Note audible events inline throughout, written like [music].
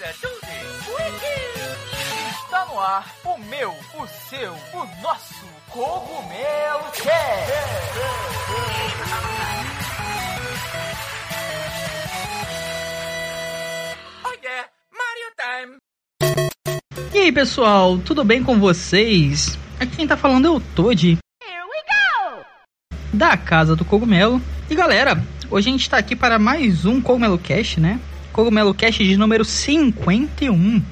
é tudo. Está no ar o meu, o seu, o nosso Cogumelo Cast. Oh yeah, Mario Time. E aí pessoal, tudo bem com vocês? Aqui quem tá falando é o Toad. Da Casa do Cogumelo. E galera, hoje a gente tá aqui para mais um Cogumelo Cast, né? Cogumelo Cast de número 51.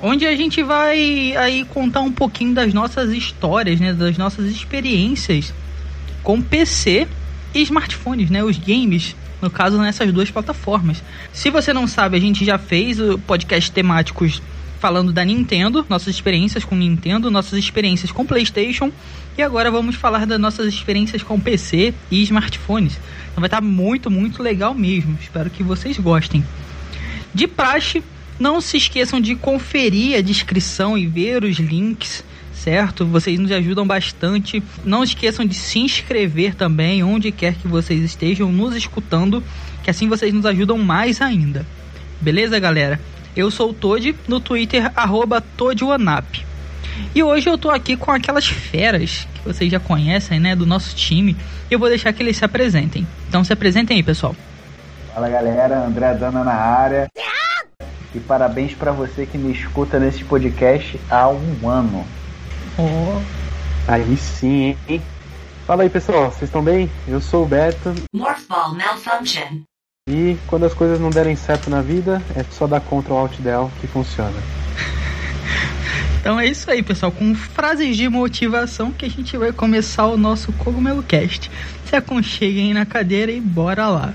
Onde a gente vai aí contar um pouquinho das nossas histórias, né? Das nossas experiências com PC e smartphones, né? Os games, no caso, nessas duas plataformas. Se você não sabe, a gente já fez o podcast temáticos falando da Nintendo, nossas experiências com Nintendo, nossas experiências com PlayStation e agora vamos falar das nossas experiências com PC e smartphones. Então vai estar muito, muito legal mesmo. Espero que vocês gostem. De praxe, não se esqueçam de conferir a descrição e ver os links, certo? Vocês nos ajudam bastante. Não esqueçam de se inscrever também, onde quer que vocês estejam nos escutando, que assim vocês nos ajudam mais ainda. Beleza, galera? Eu sou o Toad, no Twitter, arroba ToadWanap. E hoje eu tô aqui com aquelas feras que vocês já conhecem, né, do nosso time. Eu vou deixar que eles se apresentem. Então se apresentem aí, pessoal. Fala galera, André Dana na área. E parabéns para você que me escuta nesse podcast há um ano. Oh. Aí sim, hein? Fala aí pessoal, vocês estão bem? Eu sou o Beto. Morphball malfunction. E quando as coisas não derem certo na vida, é só dar Ctrl Alt Del que funciona. [laughs] Então é isso aí, pessoal. Com frases de motivação que a gente vai começar o nosso Cogumelo Cast. Se aconcheguem na cadeira e bora lá.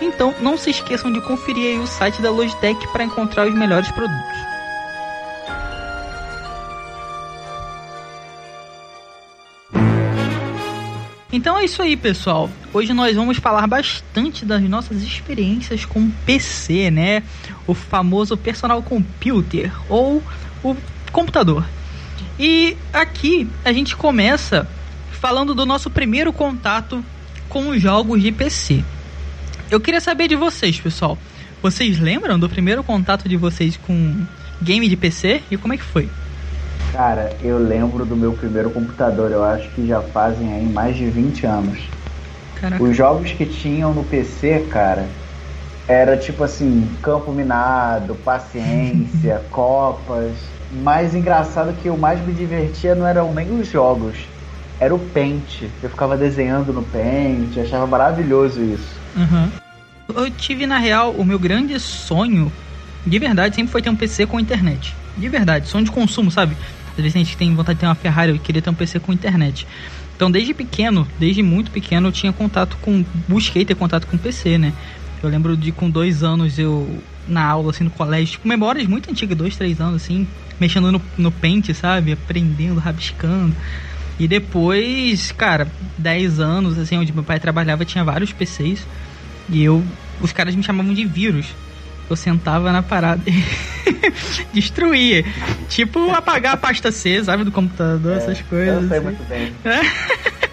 Então, não se esqueçam de conferir o site da Logitech para encontrar os melhores produtos. Então é isso aí, pessoal. Hoje nós vamos falar bastante das nossas experiências com PC, né? O famoso personal computer ou o computador. E aqui a gente começa falando do nosso primeiro contato com os jogos de PC. Eu queria saber de vocês, pessoal. Vocês lembram do primeiro contato de vocês com game de PC e como é que foi? Cara, eu lembro do meu primeiro computador, eu acho que já fazem aí mais de 20 anos. Caraca. Os jogos que tinham no PC, cara, era tipo assim, campo minado, paciência, [laughs] copas. Mais engraçado que eu mais me divertia não eram nem os jogos, era o Paint. Eu ficava desenhando no Paint, achava maravilhoso isso. Uhum. Eu tive, na real, o meu grande sonho, de verdade, sempre foi ter um PC com internet. De verdade, sonho de consumo, sabe? Às vezes a gente tem vontade de ter uma Ferrari, eu queria ter um PC com internet. Então, desde pequeno, desde muito pequeno, eu tinha contato com. Busquei ter contato com PC, né? Eu lembro de com dois anos eu, na aula, assim, no colégio, tipo, memórias muito antigas, dois, três anos, assim, mexendo no, no Paint, sabe? Aprendendo, rabiscando. E depois, cara, 10 anos, assim, onde meu pai trabalhava, tinha vários PCs. E eu. Os caras me chamavam de vírus. Eu sentava na parada e [laughs] destruía. Tipo apagar a pasta C, sabe, do computador, É, essas coisas. Eu sei assim. muito bem. [laughs]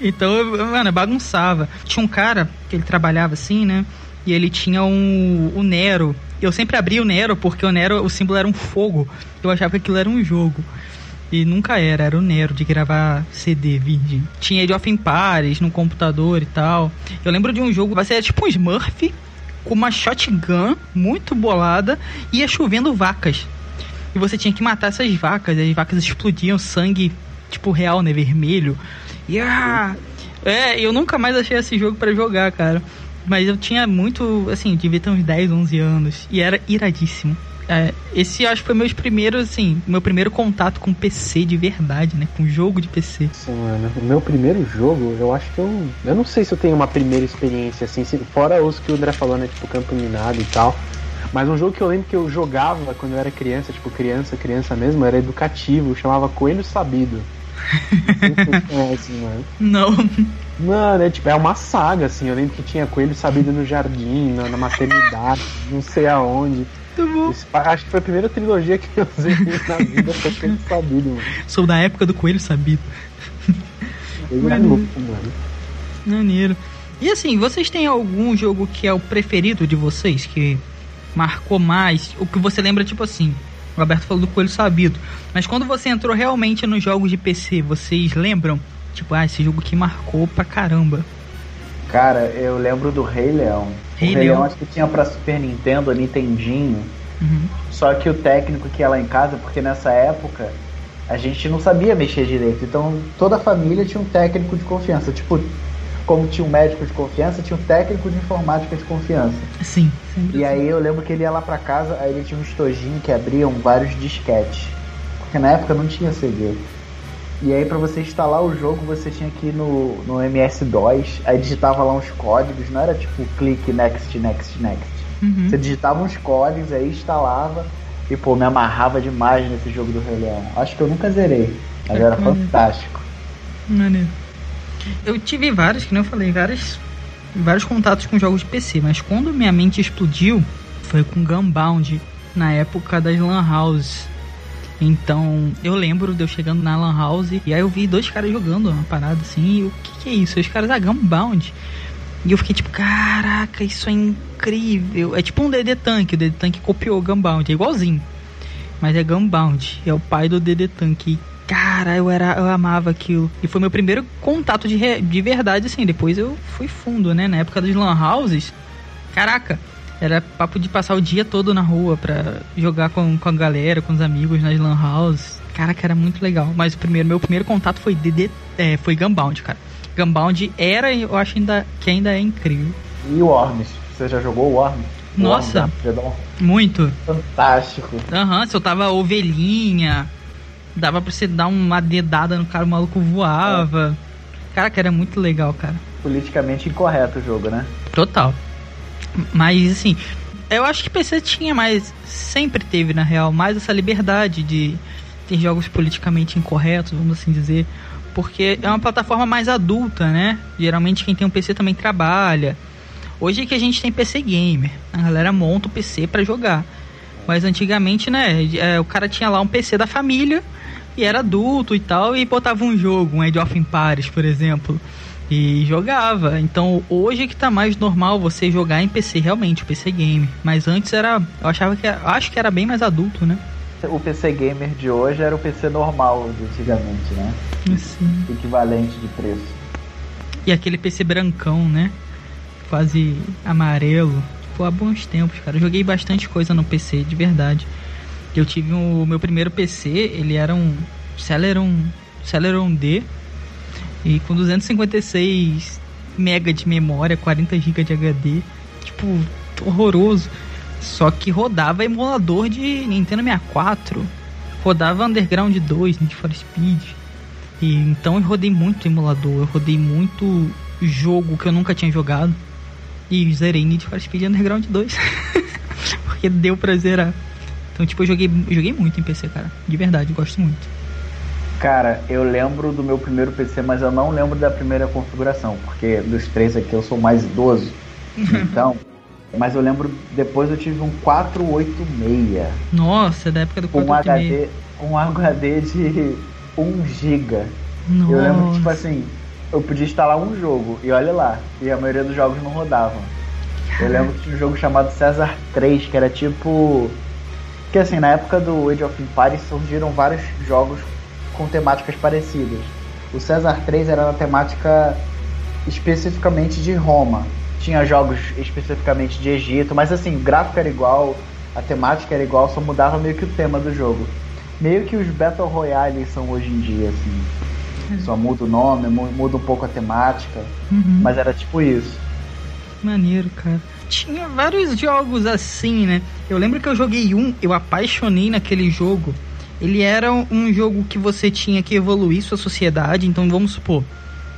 Então, eu, mano, eu bagunçava. Tinha um cara que ele trabalhava assim, né? E ele tinha um, o Nero. Eu sempre abria o Nero porque o Nero, o símbolo era um fogo. Eu achava que aquilo era um jogo. E nunca era, era o Nero de gravar CD, vídeo. Tinha Age of Empires no computador e tal. Eu lembro de um jogo, vai ser tipo um Smurf com uma shotgun muito bolada e ia chovendo vacas. E você tinha que matar essas vacas, as vacas explodiam sangue, tipo real, né? Vermelho. E ah, é, eu nunca mais achei esse jogo pra jogar, cara. Mas eu tinha muito, assim, devia ter uns 10, 11 anos. E era iradíssimo. É, esse acho que foi meus primeiros, assim, meu primeiro contato com PC de verdade, né? Com jogo de PC. Sim, mano. O meu primeiro jogo, eu acho que eu. Eu não sei se eu tenho uma primeira experiência, assim, se- fora os que o André falou, né? Tipo, Campo Minado e tal. Mas um jogo que eu lembro que eu jogava quando eu era criança, tipo, criança, criança mesmo, era educativo, chamava Coelho Sabido. [laughs] Não se conhecem, mano. Não. Mano, é tipo, é uma saga, assim. Eu lembro que tinha coelho sabido no jardim, na, na maternidade, não sei aonde. Acho que foi a primeira trilogia que eu usei [laughs] na vida, foi coelho sabido, mano. Sou da época do coelho sabido. É Mano. louco, mano. Maneiro. E assim, vocês têm algum jogo que é o preferido de vocês? Que marcou mais? O que você lembra, tipo assim. O Roberto falou do Coelho Sabido. Mas quando você entrou realmente nos jogos de PC, vocês lembram? Tipo, ah, esse jogo que marcou pra caramba. Cara, eu lembro do Rei Leão. O Rei Leão. Leão acho que tinha pra Super Nintendo, Nintendinho. Uhum. Só que o técnico que ia lá em casa, porque nessa época a gente não sabia mexer direito. Então toda a família tinha um técnico de confiança. Tipo, como tinha um médico de confiança, tinha um técnico de informática de confiança. Sim. sempre E aí eu lembro que ele ia lá pra casa, aí ele tinha um estojinho que abriam vários disquetes. Porque na época não tinha CD. E aí pra você instalar o jogo, você tinha que ir no, no MS-DOS, aí digitava lá uns códigos, não era tipo clique next, next, next. Uhum. Você digitava uns códigos, aí instalava e pô, me amarrava demais nesse jogo do Rei Leão. Acho que eu nunca zerei, mas era fantástico. Maneiro. Eu tive vários, que nem eu falei, vários, vários contatos com jogos de PC, mas quando minha mente explodiu foi com Gunbound, na época das Lan House. Então, eu lembro de eu chegando na Lan House e aí eu vi dois caras jogando uma parada assim, e o que, que é isso? Os caras, ah, Gunbound. E eu fiquei tipo, caraca, isso é incrível. É tipo um DD Tank, o DD Tank copiou o Gunbound, é igualzinho. Mas é Gunbound, é o pai do DD Tank. E, Cara, eu era, eu amava aquilo. E foi meu primeiro contato de, de verdade, assim. Depois eu fui fundo, né? Na época dos lan houses. Caraca, era papo de passar o dia todo na rua pra jogar com, com a galera, com os amigos nas lan houses. Caraca, era muito legal. Mas o primeiro, meu primeiro contato foi DD, é, foi Gunbound, cara. Gunbound era, eu acho ainda, que ainda é incrível. E o Worms? Você já jogou o Worms? Nossa. Worms Freedom? Muito. Fantástico. Aham, se eu tava ovelhinha, dava pra você dar uma dedada no cara, o maluco voava. Caraca, era muito legal, cara. Politicamente incorreto o jogo, né? Total. Mas assim, eu acho que PC tinha mais, sempre teve na real, mais essa liberdade de ter jogos politicamente incorretos, vamos assim dizer, porque é uma plataforma mais adulta, né? Geralmente quem tem um PC também trabalha. Hoje é que a gente tem PC gamer, a galera monta o PC pra jogar. Mas antigamente, né, é, o cara tinha lá um PC da família e era adulto e tal e botava um jogo, um Age of Empires, por exemplo e jogava. Então hoje que tá mais normal você jogar em PC realmente, o PC game. Mas antes era, eu achava que era, acho que era bem mais adulto, né? O PC gamer de hoje era o PC normal de antigamente, né? Assim. Equivalente de preço. E aquele PC brancão, né? Quase amarelo. Pô, há bons tempos, cara. Eu joguei bastante coisa no PC, de verdade. Eu tive o meu primeiro PC, ele era um Celeron, Celeron D e com 256 MB de memória, 40 GB de HD. Tipo, horroroso. Só que rodava emulador de Nintendo 64. Rodava Underground 2, Need for Speed. E então eu rodei muito emulador, eu rodei muito jogo que eu nunca tinha jogado. E zerei Need for Speed Underground 2. [laughs] Porque deu pra zerar. Então, tipo, eu joguei, eu joguei muito em PC, cara. De verdade, gosto muito. Cara, eu lembro do meu primeiro PC, mas eu não lembro da primeira configuração, porque dos três aqui eu sou mais idoso. Então, mas eu lembro, depois eu tive um 486 Nossa, da época do com um 486. HD, um HD de 1 GB. Nossa. Eu lembro que, tipo assim, eu podia instalar um jogo, e olha lá, e a maioria dos jogos não rodavam. Eu lembro que tinha um jogo chamado César 3, que era tipo. Que assim, na época do Age of Empires surgiram vários jogos com temáticas parecidas. O César 3 era na temática especificamente de Roma. Tinha jogos especificamente de Egito, mas assim, o gráfico era igual, a temática era igual, só mudava meio que o tema do jogo. Meio que os Battle Royale são hoje em dia, assim. Só muda o nome, mu- muda um pouco a temática, Uhum. mas era tipo isso. Maneiro, cara. tinha vários jogos assim, né? Eu lembro que eu joguei um, eu apaixonei naquele jogo. Ele era um jogo que você tinha que evoluir sua sociedade, então vamos supor.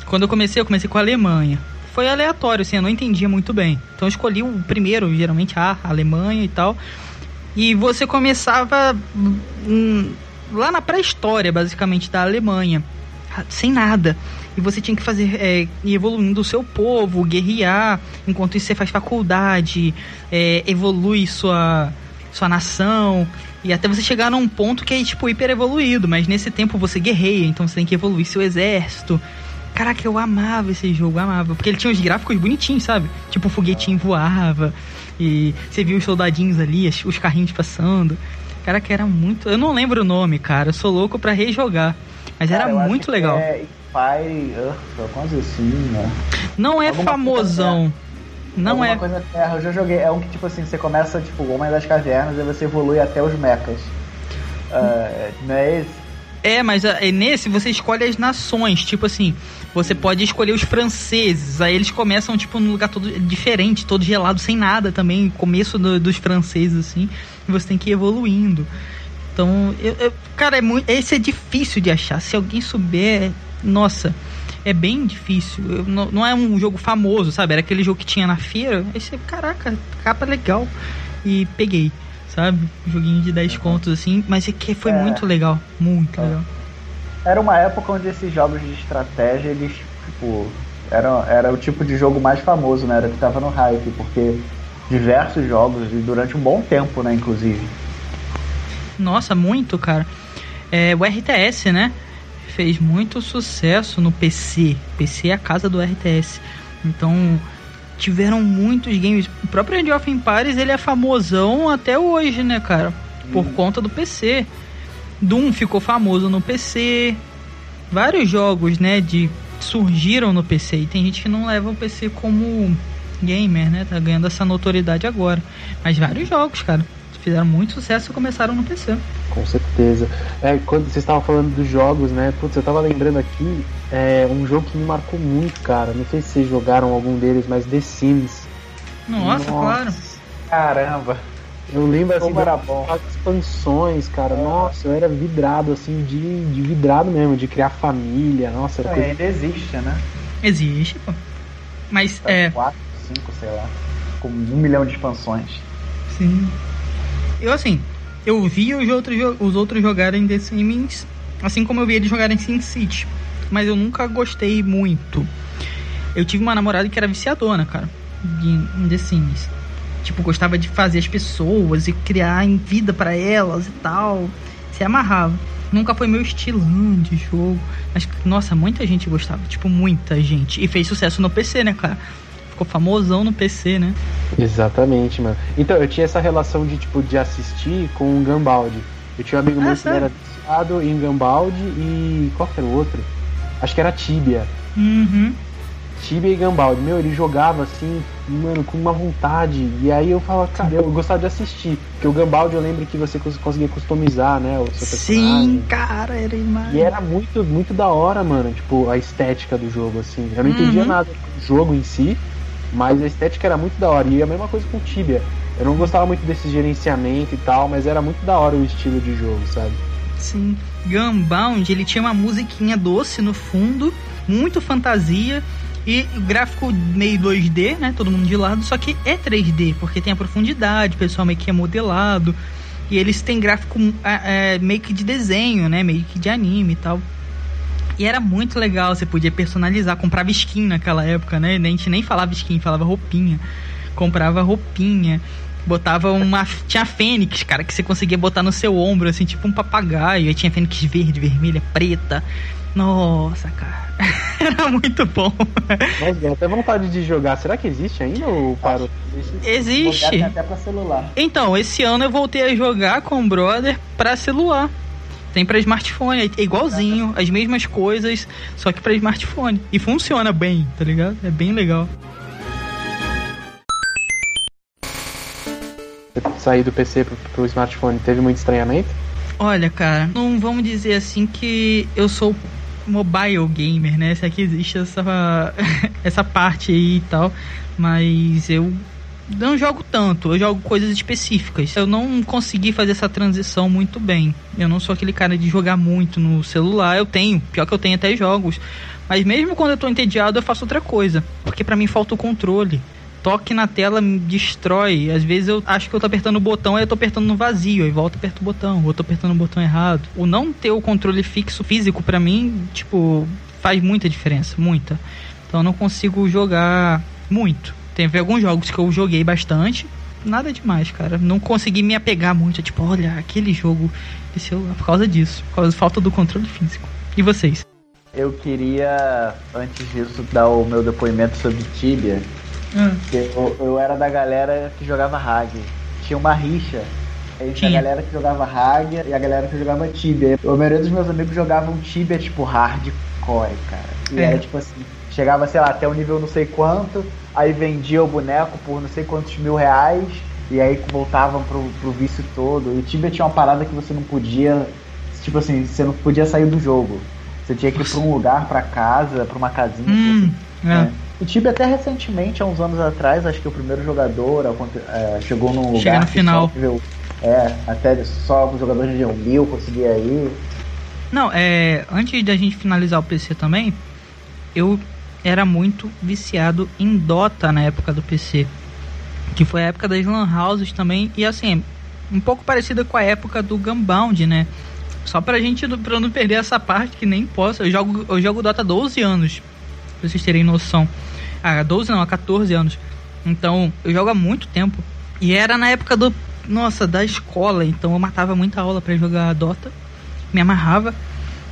Quando eu comecei, eu comecei com a Alemanha. Foi aleatório, assim, eu não entendia muito bem. Então eu escolhi o primeiro, geralmente a Alemanha e tal. E você começava hum, lá na pré-história, basicamente, da Alemanha. Sem nada. E você tinha que fazer, é, ir evoluindo o seu povo, guerrear. Enquanto isso você faz faculdade, é, evolui sua, sua nação. E até você chegar num ponto que é, tipo, hiper evoluído. Mas nesse tempo você guerreia, então você tem que evoluir seu exército. Caraca, eu amava esse jogo, amava. Porque ele tinha os gráficos bonitinhos, sabe? Tipo, o foguetinho voava. E você viu os soldadinhos ali, os carrinhos passando. Cara, que era muito. Eu não lembro o nome, cara. Eu sou louco pra rejogar. Mas Cara, era muito legal. É Fire Earth, coisa assim, né? Não é Alguma famosão. Não Alguma é. coisa terra. Eu já joguei. É um que, tipo assim, você começa, tipo, Homem das Cavernas e você evolui até os mechas. Ah, não é esse? É, mas ah, é nesse você escolhe as nações. Tipo assim, você pode escolher os franceses. Aí eles começam, tipo, num lugar todo diferente, todo gelado, sem nada também. Começo do- dos franceses, assim. E você tem que ir evoluindo. Então, eu, eu- cara, é muito, esse é difícil de achar. Se alguém souber, nossa, é bem difícil. Eu- não, não é um jogo famoso, sabe? Era aquele jogo que tinha na feira. Aí você, caraca, capa legal. E peguei, sabe? Joguinho de 10 contos, assim. Mas é que foi É. muito legal. Muito É. legal. Era uma época onde esses jogos de estratégia, eles, tipo, era, era o tipo de jogo mais famoso, né? Era que tava no hype, porque diversos jogos, e durante um bom tempo, né, inclusive. Nossa, muito, cara. É, o RTS, né? Fez muito sucesso no PC. PC é a casa do RTS. Então, tiveram muitos games. O próprio Age of Empires, ele é famosão até hoje, né, cara? Por conta do PC. Doom ficou famoso no PC. Vários jogos, né, de surgiram no PC. E tem gente que não leva o PC como gamer, né? Tá ganhando essa notoriedade agora. Mas vários jogos, cara, fizeram muito sucesso e começaram no PC. Com certeza. É, quando vocês estavam falando dos jogos, né? Putz, eu tava lembrando aqui, é um jogo que me marcou muito, cara. Não sei se vocês jogaram algum deles, mas The Sims. Nossa, claro. Caramba! Eu lembro assim Como era bom. as expansões, cara. Nossa, eu era vidrado, assim, de, de vidrado mesmo, de criar família. Nossa, era É, coisa. ainda existe, né? Existe, pô. Mas, Tá é, 4, 5, sei lá. Com um milhão de expansões. sim. Eu, assim, eu vi os outros, os outros jogarem The Sims, assim como eu vi eles jogarem SimCity. Mas eu nunca gostei muito. Eu tive uma namorada que era viciadona, cara, em The Sims. Tipo, gostava de fazer as pessoas e criar em vida pra elas e tal. Se amarrava. Nunca foi meu estilão de jogo. Mas, nossa, muita gente gostava. Tipo, muita gente. E fez sucesso no PC, né, cara? Ficou famosão no PC, né? Exatamente, mano. Então, eu tinha essa relação de, tipo, de assistir com o Gambaldi. Eu tinha um amigo Ah, meu que era viciado em Gambaldi e. Qual que era o outro? Acho que era Tibia. Uhum. Tibia e Gambaldi. Meu, ele jogava assim, mano, com uma vontade. E aí eu falava, cara, eu gostava de assistir. Porque o Gambaldi eu lembro que você cons- conseguia customizar, né? O seu Sim, personagem. cara, era demais. E era muito, muito da hora, mano, tipo, a estética do jogo, assim. Eu não entendia Uhum. nada do jogo em si, mas a estética era muito da hora. E a mesma coisa com o Tibia. Eu não gostava muito desse gerenciamento e tal, mas era muito da hora o estilo de jogo, sabe? Sim. Gunbound, ele tinha uma musiquinha doce no fundo, muito fantasia. E o gráfico meio 2D, né? Todo mundo de lado, só que é 3D, porque tem a profundidade, o pessoal meio que é modelado. E eles têm gráfico é, é, meio que de desenho, né? Meio que de anime e tal. E era muito legal, você podia personalizar, comprava skin naquela época, né? A gente nem falava skin, falava roupinha. Comprava roupinha, botava uma. Tinha fênix, cara, que você conseguia botar no seu ombro, assim, tipo um papagaio. Aí tinha fênix verde, vermelha, preta. Nossa, cara. [laughs] Era muito bom. Mas deu até vontade de jogar. Será que existe ainda ou parou? Existe. tem até pra celular. Então, esse ano eu voltei a jogar com o brother pra celular. Tem pra smartphone, é igualzinho, as mesmas coisas, só que pra smartphone. E funciona bem, tá ligado? É bem legal. Sair do PC pro, pro smartphone teve muito estranhamento? Olha, cara, não vamos dizer assim que eu sou mobile gamer, né? Se aqui existe essa, [laughs] essa parte aí e tal. Mas eu não jogo tanto, eu jogo coisas específicas. Eu não consegui fazer essa transição muito bem. Eu não sou aquele cara de jogar muito no celular. Eu tenho, pior que eu tenho até jogos. Mas mesmo quando eu tô entediado, eu faço outra coisa. Porque para mim falta o controle. Toque na tela me destrói. Às vezes eu acho que eu tô apertando o botão e eu tô apertando no vazio. Aí volta aperto o botão. Ou eu tô apertando o botão errado. O não ter o controle fixo físico para mim, tipo, faz muita diferença. Muita. Então eu não consigo jogar muito. Teve alguns jogos que eu joguei bastante. Nada demais, cara. Não consegui me apegar muito. Tipo, olha, aquele jogo de celular. Por causa disso. Por causa da falta do controle físico. E vocês? Eu queria, antes disso, dar o meu depoimento sobre Tibia. Hum. Eu, eu era da galera que jogava Hag. Tinha uma rixa entre Tinha. a galera que jogava Hag e a galera que jogava Tibia. A maioria dos meus amigos jogavam Tibia, tipo, hardcore, cara. E É. era tipo assim, chegava, sei lá, até o nível não sei quanto, aí vendia o boneco por não sei quantos mil reais, e aí voltavam pro, pro vício todo. E Tibia tinha uma parada que você não podia. Tipo assim, você não podia sair do jogo. Você tinha que ir pra um lugar, pra casa, pra uma casinha. Hum, você- é. né? O Tibia até recentemente, há uns anos atrás, acho que o primeiro jogador é, chegou num lugar. Chega no final. nível- é, até só os jogadores de nível 1000 conseguia ir. Não, é. Antes da gente finalizar o PC também, eu era muito viciado em Dota na época do PC. Que foi a época das Lan Houses também. E assim, um pouco parecida com a época do Gunbound, né? Só pra gente pra não perder essa parte que nem posso. Eu jogo, eu jogo Dota há 12 anos. Pra vocês terem noção. Ah, 12 não, há 14 anos. Então, eu jogo há muito tempo. E era na época do. Nossa, da escola. Então eu matava muita aula pra jogar Dota. Me amarrava.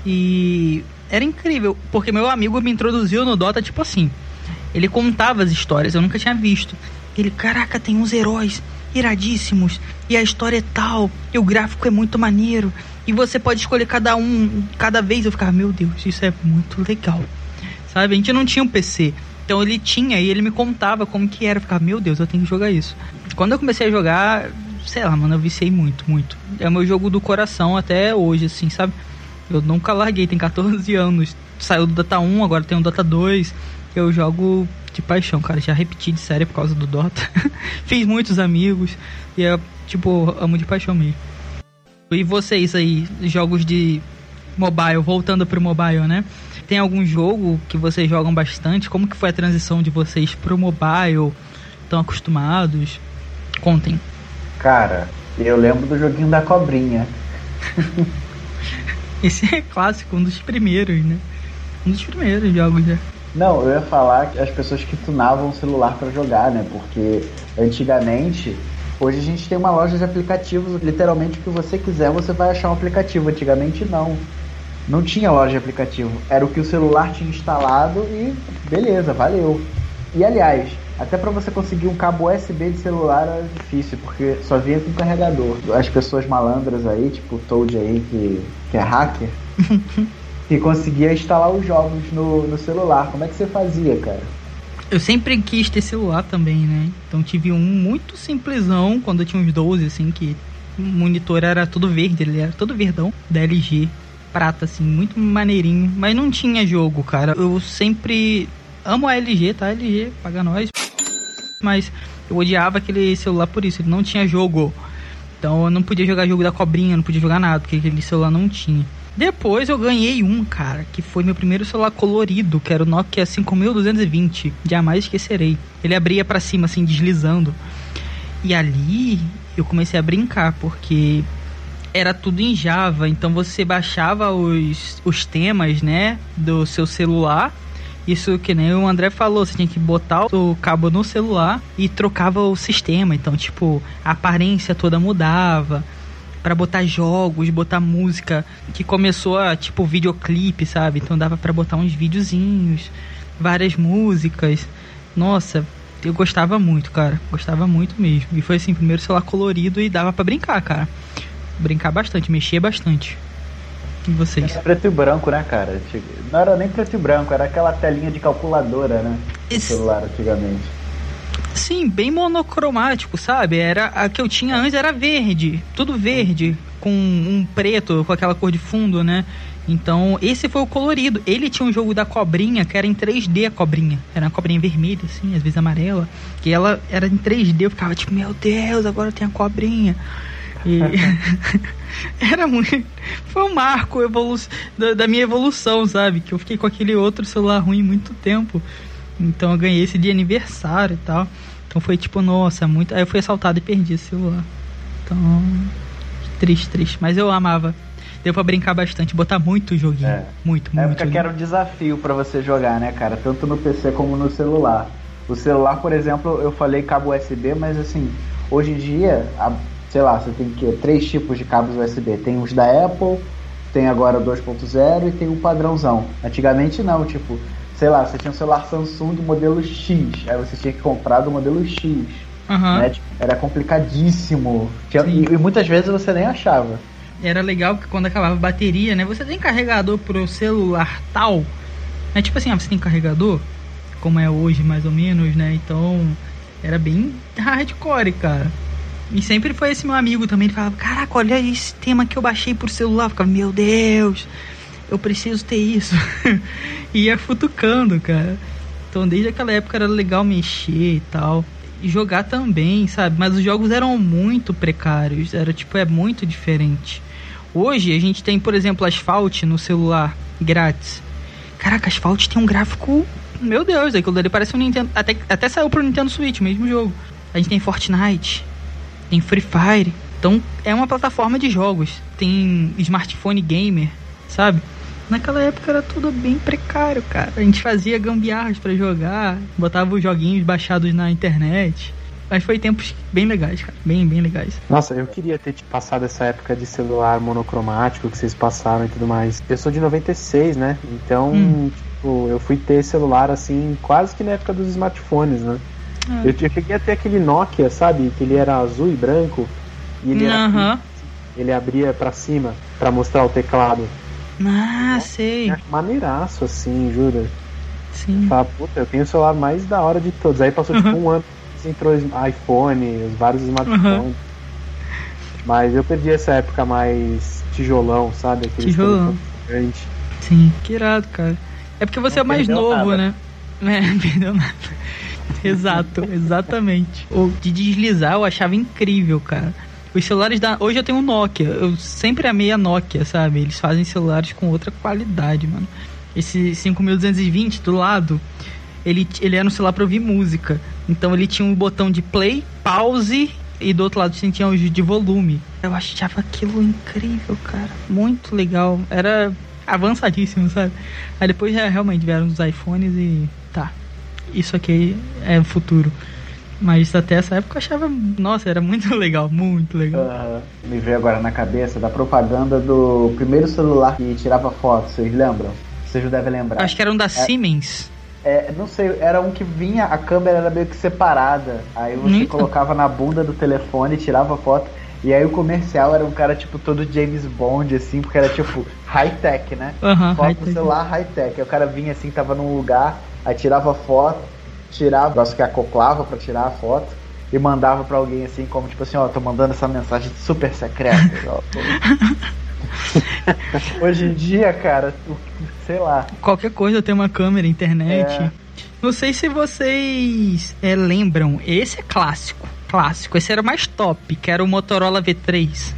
E era incrível, porque meu amigo me introduziu no Dota tipo assim. Ele contava as histórias, eu nunca tinha visto. Ele, caraca, tem uns heróis iradíssimos. E a história é tal. E o gráfico é muito maneiro. E você pode escolher cada um, cada vez. Eu ficava, meu Deus, isso é muito legal. Sabe? A gente não tinha um PC. Então ele tinha e ele me contava como que era. Eu ficava, meu Deus, eu tenho que jogar isso. Quando eu comecei a jogar, sei lá, mano, eu viciei muito, muito. É o meu jogo do coração até hoje, assim, sabe? Eu nunca larguei, tem 14 anos. Saiu do Dota 1, agora tem o Dota 2. Eu jogo de paixão, cara. Já repeti de série por causa do Dota. [laughs] Fiz muitos amigos. E é, tipo, amo de paixão mesmo. E vocês aí, jogos de mobile, voltando pro mobile, né? Tem algum jogo que vocês jogam bastante? Como que foi a transição de vocês pro mobile? Estão acostumados? Contem. Cara, eu lembro do joguinho da cobrinha. [laughs] [laughs] Esse é clássico, um dos primeiros, né? Um dos primeiros jogos já. Não, eu ia falar que as pessoas que tunavam o celular pra jogar, né? Porque antigamente, hoje a gente tem uma loja de aplicativos, literalmente o que você quiser você vai achar um aplicativo. Antigamente não. Não tinha loja de aplicativo. Era o que o celular tinha instalado e beleza, valeu. E aliás, até pra você conseguir um cabo USB de celular era difícil, porque só vinha com carregador. As pessoas malandras aí, tipo o Toad aí, que, que é hacker, [laughs] que conseguia instalar os jogos no, no celular. Como é que você fazia, cara? Eu sempre quis ter celular também, né? Então tive um muito simplesão quando eu tinha uns 12, assim, que o monitor era todo verde, ele era todo verdão, da LG, prata, assim, muito maneirinho, mas não tinha jogo, cara. Eu sempre amo a LG, tá? LG, paga nós. Mas eu odiava aquele celular por isso, ele não tinha jogo. Então eu não podia jogar jogo da cobrinha, não podia jogar nada, porque aquele celular não tinha. Depois eu ganhei um, cara, que foi meu primeiro celular colorido, que era o Nokia 5220. Jamais esquecerei. Ele abria pra cima, assim, deslizando. E ali eu comecei a brincar, porque era tudo em Java. Então você baixava os, os temas, né, do seu celular. Isso que nem o André falou, você tinha que botar o cabo no celular e trocava o sistema. Então, tipo, a aparência toda mudava para botar jogos, botar música, que começou a tipo videoclipe, sabe? Então dava para botar uns videozinhos, várias músicas. Nossa, eu gostava muito, cara. Gostava muito mesmo. E foi assim, primeiro celular colorido e dava para brincar, cara. Brincar bastante, mexer bastante. Vocês? Era preto e branco, né, cara? Não era nem preto e branco, era aquela telinha de calculadora, né? Esse- celular antigamente. Sim, bem monocromático, sabe? Era a que eu tinha antes era verde, tudo verde, com um preto, com aquela cor de fundo, né? Então, esse foi o colorido. Ele tinha um jogo da cobrinha, que era em 3D a cobrinha. Era uma cobrinha vermelha, assim, às vezes amarela. E ela era em 3D, eu ficava tipo, meu Deus, agora tem a cobrinha. E [laughs] era muito. Foi um marco evolu da, da minha evolução, sabe? Que eu fiquei com aquele outro celular ruim muito tempo. Então eu ganhei esse de aniversário e tal. Então foi tipo, nossa, muito. Aí eu fui assaltado e perdi esse celular. Então. Triste, triste. Mas eu amava. Deu pra brincar bastante, botar muito joguinho. É. Muito, Na muito. época que era um desafio pra você jogar, né, cara? Tanto no PC como no celular. O celular, por exemplo, eu falei cabo USB, mas assim, hoje em dia, a- sei lá, você tem que três tipos de cabos USB. Tem os da Apple, tem agora o 2.0 e tem o padrãozão. Antigamente não, tipo, sei lá, você tinha um celular Samsung modelo X, aí você tinha que comprar do modelo X. Aham. né? Tipo, Era complicadíssimo. Tinha- e, e muitas vezes você nem achava. Era legal que quando acabava a bateria, né? Você tem carregador pro celular tal. É tipo assim, ah, você tem carregador, como é hoje mais ou menos, né? Então era bem hardcore, cara. E sempre foi esse meu amigo também, ele falava, caraca, olha esse tema que eu baixei por celular. Eu ficava, meu Deus, eu preciso ter isso. [laughs] e ia futucando, cara. Então desde aquela época era legal mexer e tal. E jogar também, sabe? Mas os jogos eram muito precários. Era tipo, é muito diferente. Hoje a gente tem, por exemplo, Asphalt no celular grátis. Caraca, Asphalt tem um gráfico. Meu Deus, aquilo dali parece um Nintendo. Até, até saiu pro Nintendo Switch, mesmo jogo. A gente tem Fortnite, tem Free Fire. Então é uma plataforma de jogos. Tem smartphone gamer, sabe? Naquela época era tudo bem precário, cara. A gente fazia gambiarras pra jogar, botava os joguinhos baixados na internet. Mas foi tempos bem legais, cara. Bem, bem legais. Nossa, eu queria ter tipo, passado essa época de celular monocromático que vocês passaram e tudo mais. Eu sou de 96, né? Então, Hum. tipo, eu fui ter celular assim, quase que na época dos smartphones, né? Eu, eu cheguei a ter aquele Nokia, sabe? Que ele era azul e branco. E ele, Aham. ele abria pra cima pra mostrar o teclado. Ah, sei. É maneiraço, assim, juro. Sim. Fala, puta, eu tenho o celular mais da hora de todos. Aí passou tipo um ano, entrou iPhone, os vários smartphones. Mas eu perdi essa época mais tijolão, sabe? Aquele Tijolão. gigante. Sim, que irado, cara. É porque você Não é mais novo, nada. né? É, [laughs] perdeu nada. [laughs] Exato, exatamente. O de deslizar eu achava incrível, cara. Os celulares da. Hoje eu tenho um Nokia. Eu sempre amei a Nokia, sabe? Eles fazem celulares com outra qualidade, mano. Esse 5220 do lado, ele, ele era um celular pra ouvir música. Então ele tinha um botão de play, pause e do outro lado tinha os de volume. Eu achava aquilo incrível, cara. Muito legal. Era avançadíssimo, sabe? Aí depois já realmente vieram os iPhones e. Isso aqui é o futuro. Mas até essa época eu achava, nossa, era muito [laughs] legal, muito legal. Aham. Me veio agora na cabeça da propaganda do primeiro celular que tirava foto, vocês lembram? Vocês devem lembrar. Acho que era um da Siemens. É, não sei, era um que vinha, a câmera era meio que separada. Aí você Eita. colocava na bunda do telefone, tirava foto. E aí o comercial era um cara tipo todo James Bond, assim, porque era tipo high-tech, né? Aham, Foto no celular high-tech. Aí o cara vinha assim, tava num lugar, aí tirava foto, tirava, o negócio que acoplava pra tirar a foto. E mandava pra alguém assim, como tipo assim, ó, tô mandando essa mensagem super secreta. [laughs] ó, tô- Hoje em dia, cara, sei lá. Qualquer coisa tem uma câmera, internet. É. Não sei se vocês é, lembram, esse é clássico, clássico. Esse era o mais top, que era o Motorola V3.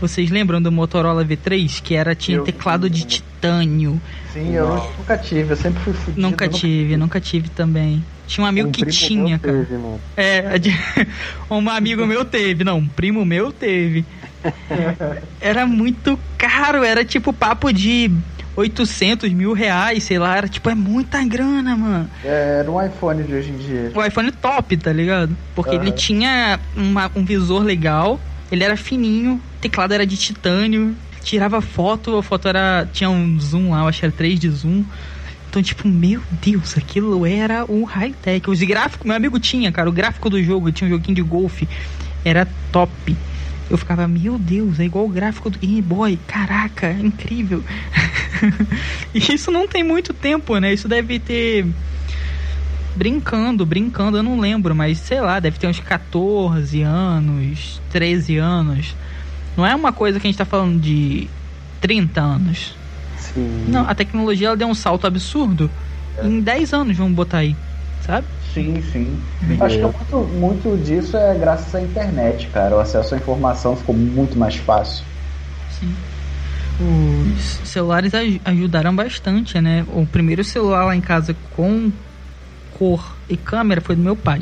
Vocês lembram do Motorola V3? Que era tinha Eu- teclado de titânio. Sim, eu nunca tive, eu sempre fui fudido. Nunca nunca- tive, nunca tive também. Tinha um amigo Um que primo tinha, meu cara. teve, mano. É, [laughs] um amigo meu teve, não, um primo meu teve. Era muito caro, era tipo papo de 800 mil reais, sei lá, era tipo, é muita grana, mano. É, era um iPhone de hoje em dia. O iPhone top, tá ligado? Porque Aham. ele tinha uma- um visor legal, ele era fininho, o teclado era de titânio, tirava foto, a foto era. tinha um zoom lá, eu acho que era 3 de zoom. Então, tipo, meu Deus, aquilo era o high-tech. Os gráficos, meu amigo tinha, cara, o gráfico do jogo, tinha um joguinho de golfe, era top. Eu ficava, meu Deus, é igual o gráfico do Game Boy. Caraca, incrível. [laughs] e isso não tem muito tempo, né? Isso deve ter brincando, brincando, eu não lembro, mas sei lá, deve ter uns 14 anos, 13 anos. Não é uma coisa que a gente tá falando de 30 anos. Sim. Não, a tecnologia ela deu um salto absurdo. Em 10 anos, vamos botar aí, sabe? Sim, sim. Acho que muito, muito disso é graças à internet, cara. O acesso à informação ficou muito mais fácil. Sim. Os celulares aj- ajudaram bastante, né? O primeiro celular lá em casa com cor e câmera foi do meu pai.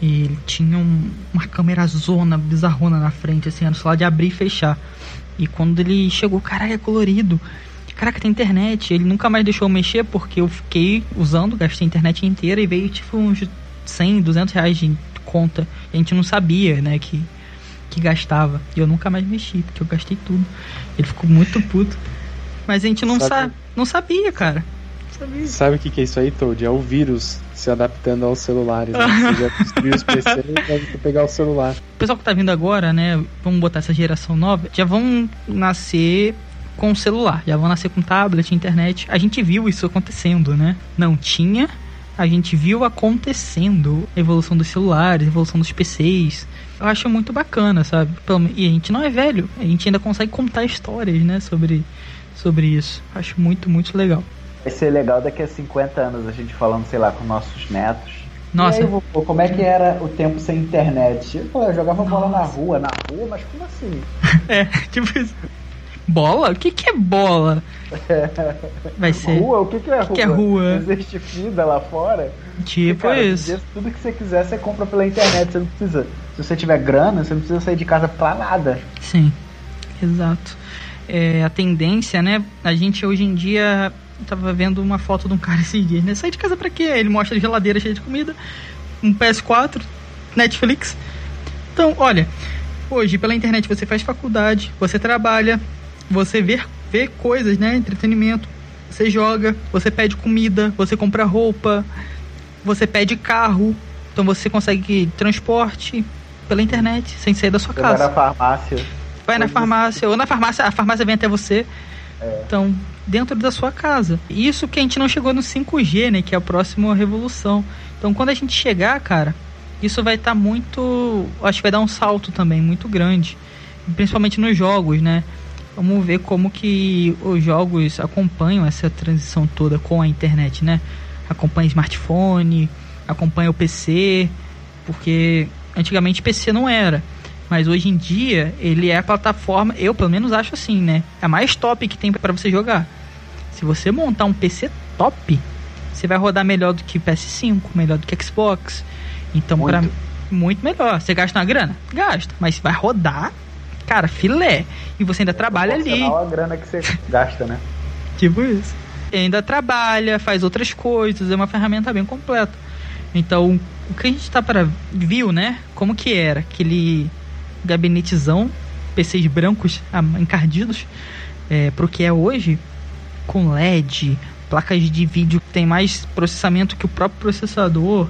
E ele tinha um- uma câmera zona, bizarrona na frente, assim, era celular de abrir e fechar. E quando ele chegou, caralho, é colorido. Caraca, tem internet. Ele nunca mais deixou eu mexer porque eu fiquei usando, gastei a internet inteira e veio tipo uns 100, 200 reais de conta. A gente não sabia, né, que, que gastava. E eu nunca mais mexi, porque eu gastei tudo. Ele ficou muito puto. Mas a gente não, Sabe- sa não sabia, cara. Sabia. Sabe o que, que é isso aí, Toad? É o vírus se adaptando aos celulares. Né? [laughs] Você já destruiu os PCs você pegar o celular. O pessoal que tá vindo agora, né? Vamos botar essa geração nova, já vão nascer com celular, já vão nascer com tablet, internet. A gente viu isso acontecendo, né? Não tinha, a gente viu acontecendo a evolução dos celulares, a evolução dos PCs. Eu acho muito bacana, sabe? E a gente não é velho, a gente ainda consegue contar histórias, né? Sobre, sobre isso. Acho muito, muito legal. Vai ser legal daqui a 50 anos a gente falando, sei lá, com nossos netos. Nossa. E aí, vovô, como é que era o tempo sem internet? Eu falei, eu jogava bola na rua, na rua, mas como assim? [laughs] É, tipo isso. Bola? O que, que é bola? [laughs] Vai ser. Rua? O que, que é rua? que é rua? Existe vida lá fora? Tipo Cara, hoje em isso. tudo que você quiser, você compra pela internet. Você não precisa. Se você tiver grana, você não precisa sair de casa pra nada. Sim, exato. É, a tendência, né? A gente hoje em dia tava vendo uma foto de um cara esses dias, né? Sai de casa pra quê? Ele mostra a geladeira cheia de comida, um PS4, Netflix. Então, olha, hoje pela internet você faz faculdade, você trabalha, você vê, vê coisas, né? Entretenimento, você joga, você pede comida, você compra roupa, você pede carro, então você consegue transporte pela internet, sem sair da sua Você vai casa. na farmácia. Vai na farmácia, ou na farmácia, a farmácia vem até você. Então, dentro da sua casa. Isso que a gente não chegou no 5G, né? Que é a próxima revolução. Então, quando a gente chegar, cara, isso vai estar muito. Acho que vai dar um salto também muito grande. Principalmente nos jogos, né? Vamos ver como que os jogos acompanham essa transição toda com a internet, né? Acompanha smartphone, acompanha o PC, porque antigamente PC não era. Mas hoje em dia, ele é a plataforma, eu pelo menos acho assim, né? É a mais top que tem para você jogar. Se você montar um PC top, você vai rodar melhor do que PS5, melhor do que Xbox. Então, pra muito melhor. Você gasta uma grana? Gasta. Mas vai rodar, cara, filé. E você ainda trabalha ali. A grana que você [laughs] gasta, né? Tipo isso. E ainda trabalha, faz outras coisas, é uma ferramenta bem completa. Então, o que a gente tá para viu, né? Como que era aquele gabinetezão, PCs brancos encardidos, é, pro que é hoje, com LED, placas de vídeo que tem mais processamento que o próprio processador.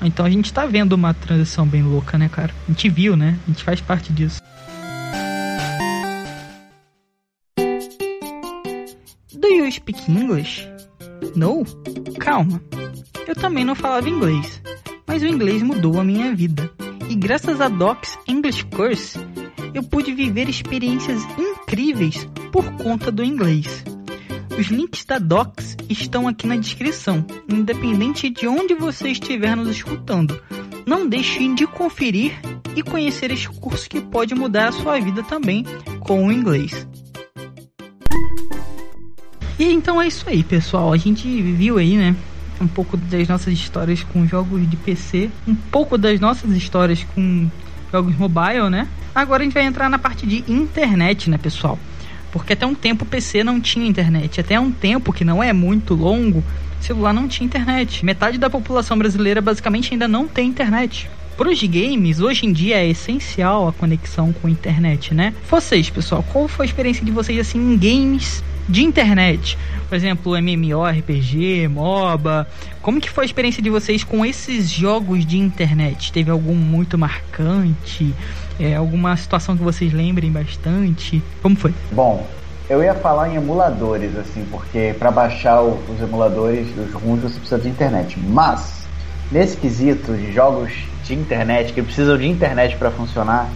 Então a gente tá vendo uma transição bem louca, né, cara? A gente viu, né? A gente faz parte disso. Do you speak English? No? Calma. Eu também não falava inglês, mas o inglês mudou a minha vida. E graças a Docs English Course, eu pude viver experiências incríveis por conta do inglês. Os links da Docs estão aqui na descrição, independente de onde você estiver nos escutando. Não deixe de conferir e conhecer este curso que pode mudar a sua vida também com o inglês. E então é isso aí, pessoal. A gente viu aí, né? Um pouco das nossas histórias com jogos de PC, um pouco das nossas histórias com jogos mobile, né? Agora a gente vai entrar na parte de internet, né, pessoal? Porque até um tempo o PC não tinha internet. Até um tempo que não é muito longo, celular não tinha internet. Metade da população brasileira basicamente ainda não tem internet. Para os games, hoje em dia é essencial a conexão com a internet, né? Vocês, pessoal, qual foi a experiência de vocês assim em games de internet? Por exemplo, MMORPG, MOBA. Como que foi a experiência de vocês com esses jogos de internet? Teve algum muito marcante? É, alguma situação que vocês lembrem bastante? Como foi? Bom, eu ia falar em emuladores, assim, porque para baixar os emuladores dos ROMs você precisa de internet. Mas, nesse quesito de jogos de internet, que precisam de internet para funcionar,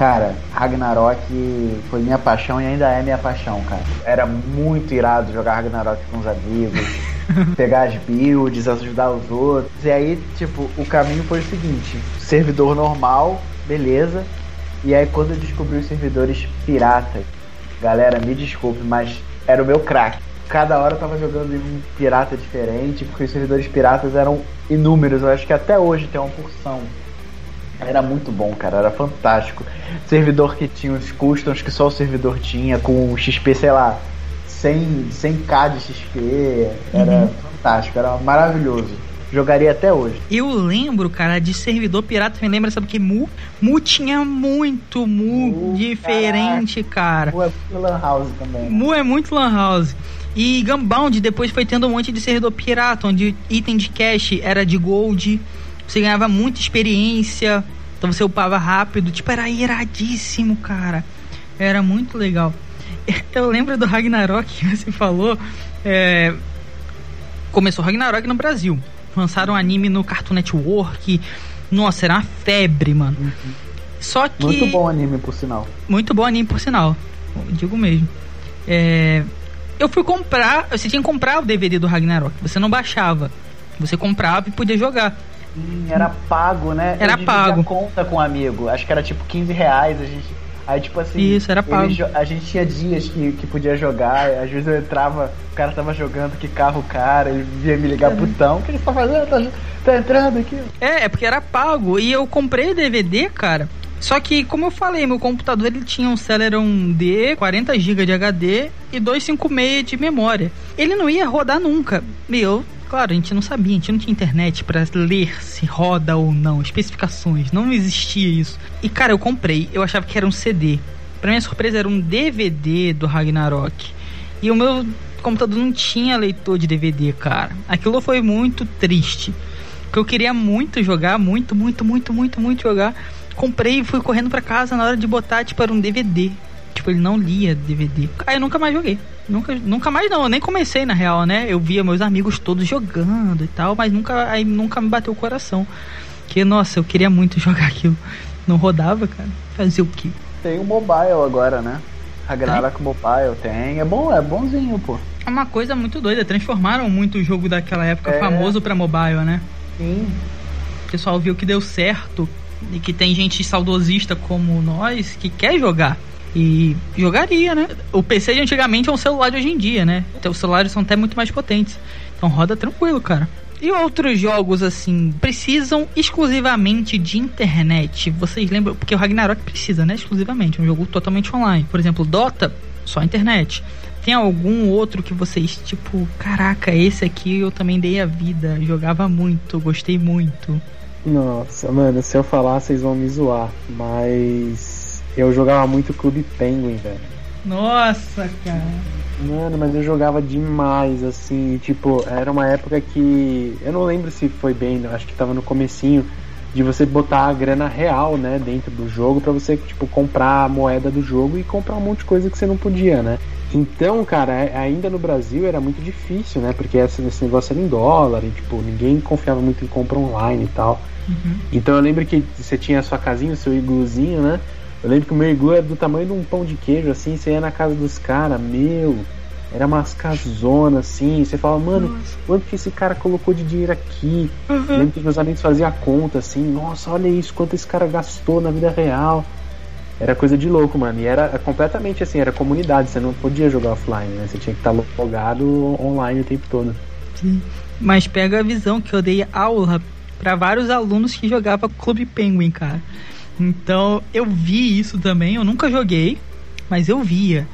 Cara, Ragnarok foi minha paixão e ainda é minha paixão, cara. Era muito irado jogar Ragnarok com os amigos, [laughs] pegar as builds, ajudar os outros. E aí, tipo, o caminho foi o seguinte: servidor normal, beleza. E aí quando eu descobri os servidores piratas, galera, me desculpe, mas era o meu crack. Cada hora eu tava jogando em um pirata diferente, porque os servidores piratas eram inúmeros. Eu acho que até hoje tem uma porção. Era muito bom, cara, era fantástico. Servidor que tinha os customs que só o servidor tinha, com XP, sei lá, 100, 100k de XP. Era Uhum. fantástico, era maravilhoso. Jogaria até hoje. Eu lembro, cara, de servidor pirata, me lembra, sabe que Mu? Mu tinha muito Mu, Mu, diferente, cara. Pô, é Lan House também. né? Mu é muito Lan House. E Gunbound depois foi tendo um monte de servidor pirata, onde item de cash era de gold. Você ganhava muita experiência. Então você upava rápido. Tipo, era iradíssimo, cara. Era muito legal. [laughs] Eu lembro do Ragnarok que você falou. é, Começou Ragnarok no Brasil. Lançaram anime no Cartoon Network. Nossa, era uma febre, mano. Só que. Muito bom anime, por sinal. Muito bom anime, por sinal. Digo mesmo. É, eu fui comprar. Você tinha que comprar o DVD do Ragnarok. Você não baixava. Você comprava e podia jogar. Hum, era pago, né? Era pago. a conta com um amigo. Acho que era tipo 15 reais. A gente. Aí, tipo assim. Isso, era pago. A gente tinha dias que, que podia jogar. Às vezes eu entrava, o cara tava jogando, que carro o cara, ele vinha me ligar putão. O que ele tá fazendo? Tá, tá entrando aqui. É, é porque era pago. E eu comprei o DVD, cara. Só que, como eu falei, meu computador ele tinha um Celeron D, 40 GB de HD e 256 de memória. Ele não ia rodar nunca. Meu, claro, a gente não sabia, a gente não tinha internet pra ler se roda ou não, especificações, não existia isso. E cara, eu comprei, eu achava que era um CD. Pra minha surpresa, era um DVD do Ragnarok. E o meu computador não tinha leitor de DVD, cara. Aquilo foi muito triste. Porque eu queria muito jogar, muito, muito, muito, muito, muito jogar. Comprei e fui correndo pra casa na hora de botar, tipo, era um DVD. Tipo, ele não lia DVD. Aí eu nunca mais joguei. Nunca, nunca mais não, eu nem comecei na real, né? Eu via meus amigos todos jogando e tal, mas nunca, aí nunca me bateu o coração. Que, nossa, eu queria muito [laughs] jogar aquilo. Não rodava, cara. Fazer o quê? Tem o mobile agora, né? Ragnarok Mobile tem. É bom, é bonzinho, pô. É uma coisa muito doida. Transformaram muito o jogo daquela época É. famoso pra mobile, né? Sim. O pessoal viu que deu certo e que tem gente saudosista como nós que quer jogar. E jogaria, né? O PC de antigamente é um celular de hoje em dia, né? Então, os celulares são até muito mais potentes. Então roda tranquilo, cara. E outros jogos, assim, precisam exclusivamente de internet. Vocês lembram? Porque o Ragnarok precisa, né? Exclusivamente. É um jogo totalmente online. Por exemplo, Dota, só internet. Tem algum outro que vocês, tipo, caraca, esse aqui eu também dei a vida, jogava muito, gostei muito. Nossa, mano, se eu falar, vocês vão me zoar. Mas eu jogava muito Clube Penguin, velho. Nossa, cara. Mano, mas eu jogava demais, assim, tipo, era uma época que. Eu não lembro se foi bem, acho que tava no comecinho de você botar a grana real, né, dentro do jogo pra você, tipo, comprar a moeda do jogo e comprar um monte de coisa que você não podia, né? Então, cara, é- ainda no Brasil era muito difícil, né? Porque esse, esse negócio era em dólar e, tipo, ninguém confiava muito em compra online e tal. Então eu lembro que você tinha a sua casinha, o seu igluzinho, né? Eu lembro que o meu iglu era do tamanho de um pão de queijo, assim, você ia na casa dos caras, meu, era umas casonas, assim, você fala, mano, quanto que esse cara colocou de dinheiro aqui? Eu lembro que meus amigos faziam a conta, assim, nossa, olha isso, quanto esse cara gastou na vida real. Era coisa de louco, mano. E era completamente assim, era comunidade, você não podia jogar offline, né? Você tinha que estar logado online o tempo todo. Sim. Mas pega a visão que eu dei aula para vários alunos que jogavam Clube Penguin, cara. Então eu vi isso também, eu nunca joguei, mas eu via.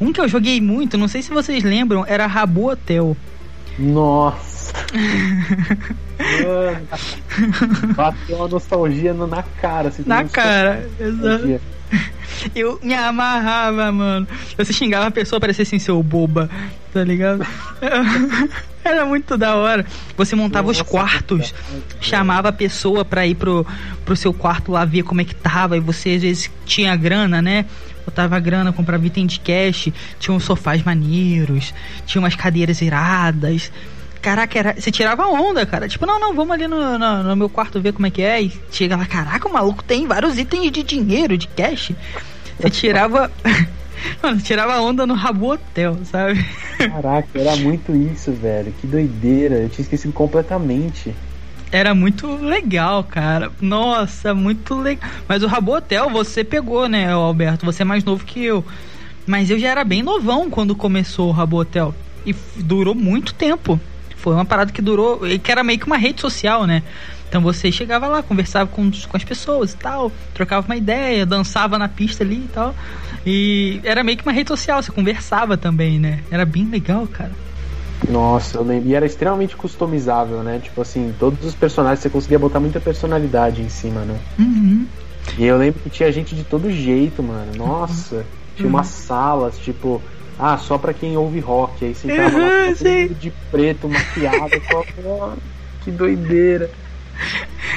Um que eu joguei muito, não sei se vocês lembram, era Rabu Hotel. Nossa! [laughs] Mano, Bateu uma nostalgia no- na cara. Assim, Na cara, exato. [laughs] Eu me amarrava, mano. Você xingava a pessoa, parecia assim, seu boba, tá ligado? [laughs] Era muito da hora. Você montava os Nossa, quartos, chamava a pessoa pra ir pro, pro seu quarto lá ver como é que tava. E você às vezes tinha grana, né? Botava grana, comprava item de cash, tinha uns sofás maneiros, tinha umas cadeiras iradas. Caraca, era, você tirava onda, cara. Tipo, não, não, vamos ali no, no, no meu quarto ver como é que é. E chega lá, caraca, o maluco tem vários itens de dinheiro, de cash. Você tirava. [laughs] Mano, tirava onda no Rabo Hotel, sabe? Caraca, era muito isso, velho. Que doideira. Eu tinha esquecido completamente. Era muito legal, cara. Nossa, muito legal. Mas o Rabo Hotel você pegou, né, Alberto? Você é mais novo que eu. Mas eu já era bem novão quando começou o Rabo Hotel. E durou muito tempo. Foi uma parada que durou. e Que era meio que uma rede social, né? Então você chegava lá, conversava com, com as pessoas e tal, trocava uma ideia, dançava na pista ali e tal. E era meio que uma rede social, você conversava também, né? Era bem legal, cara. Nossa, eu lembro. E era extremamente customizável, né? Tipo assim, todos os personagens você conseguia botar muita personalidade em cima, né? Uhum. E eu lembro que tinha gente de todo jeito, mano. Nossa, tinha umas salas, tipo, ah, só pra quem ouve rock. Aí você entrava lá Uhum, tava sim. mundo de preto, maquiado. só, "Ah, que doideira.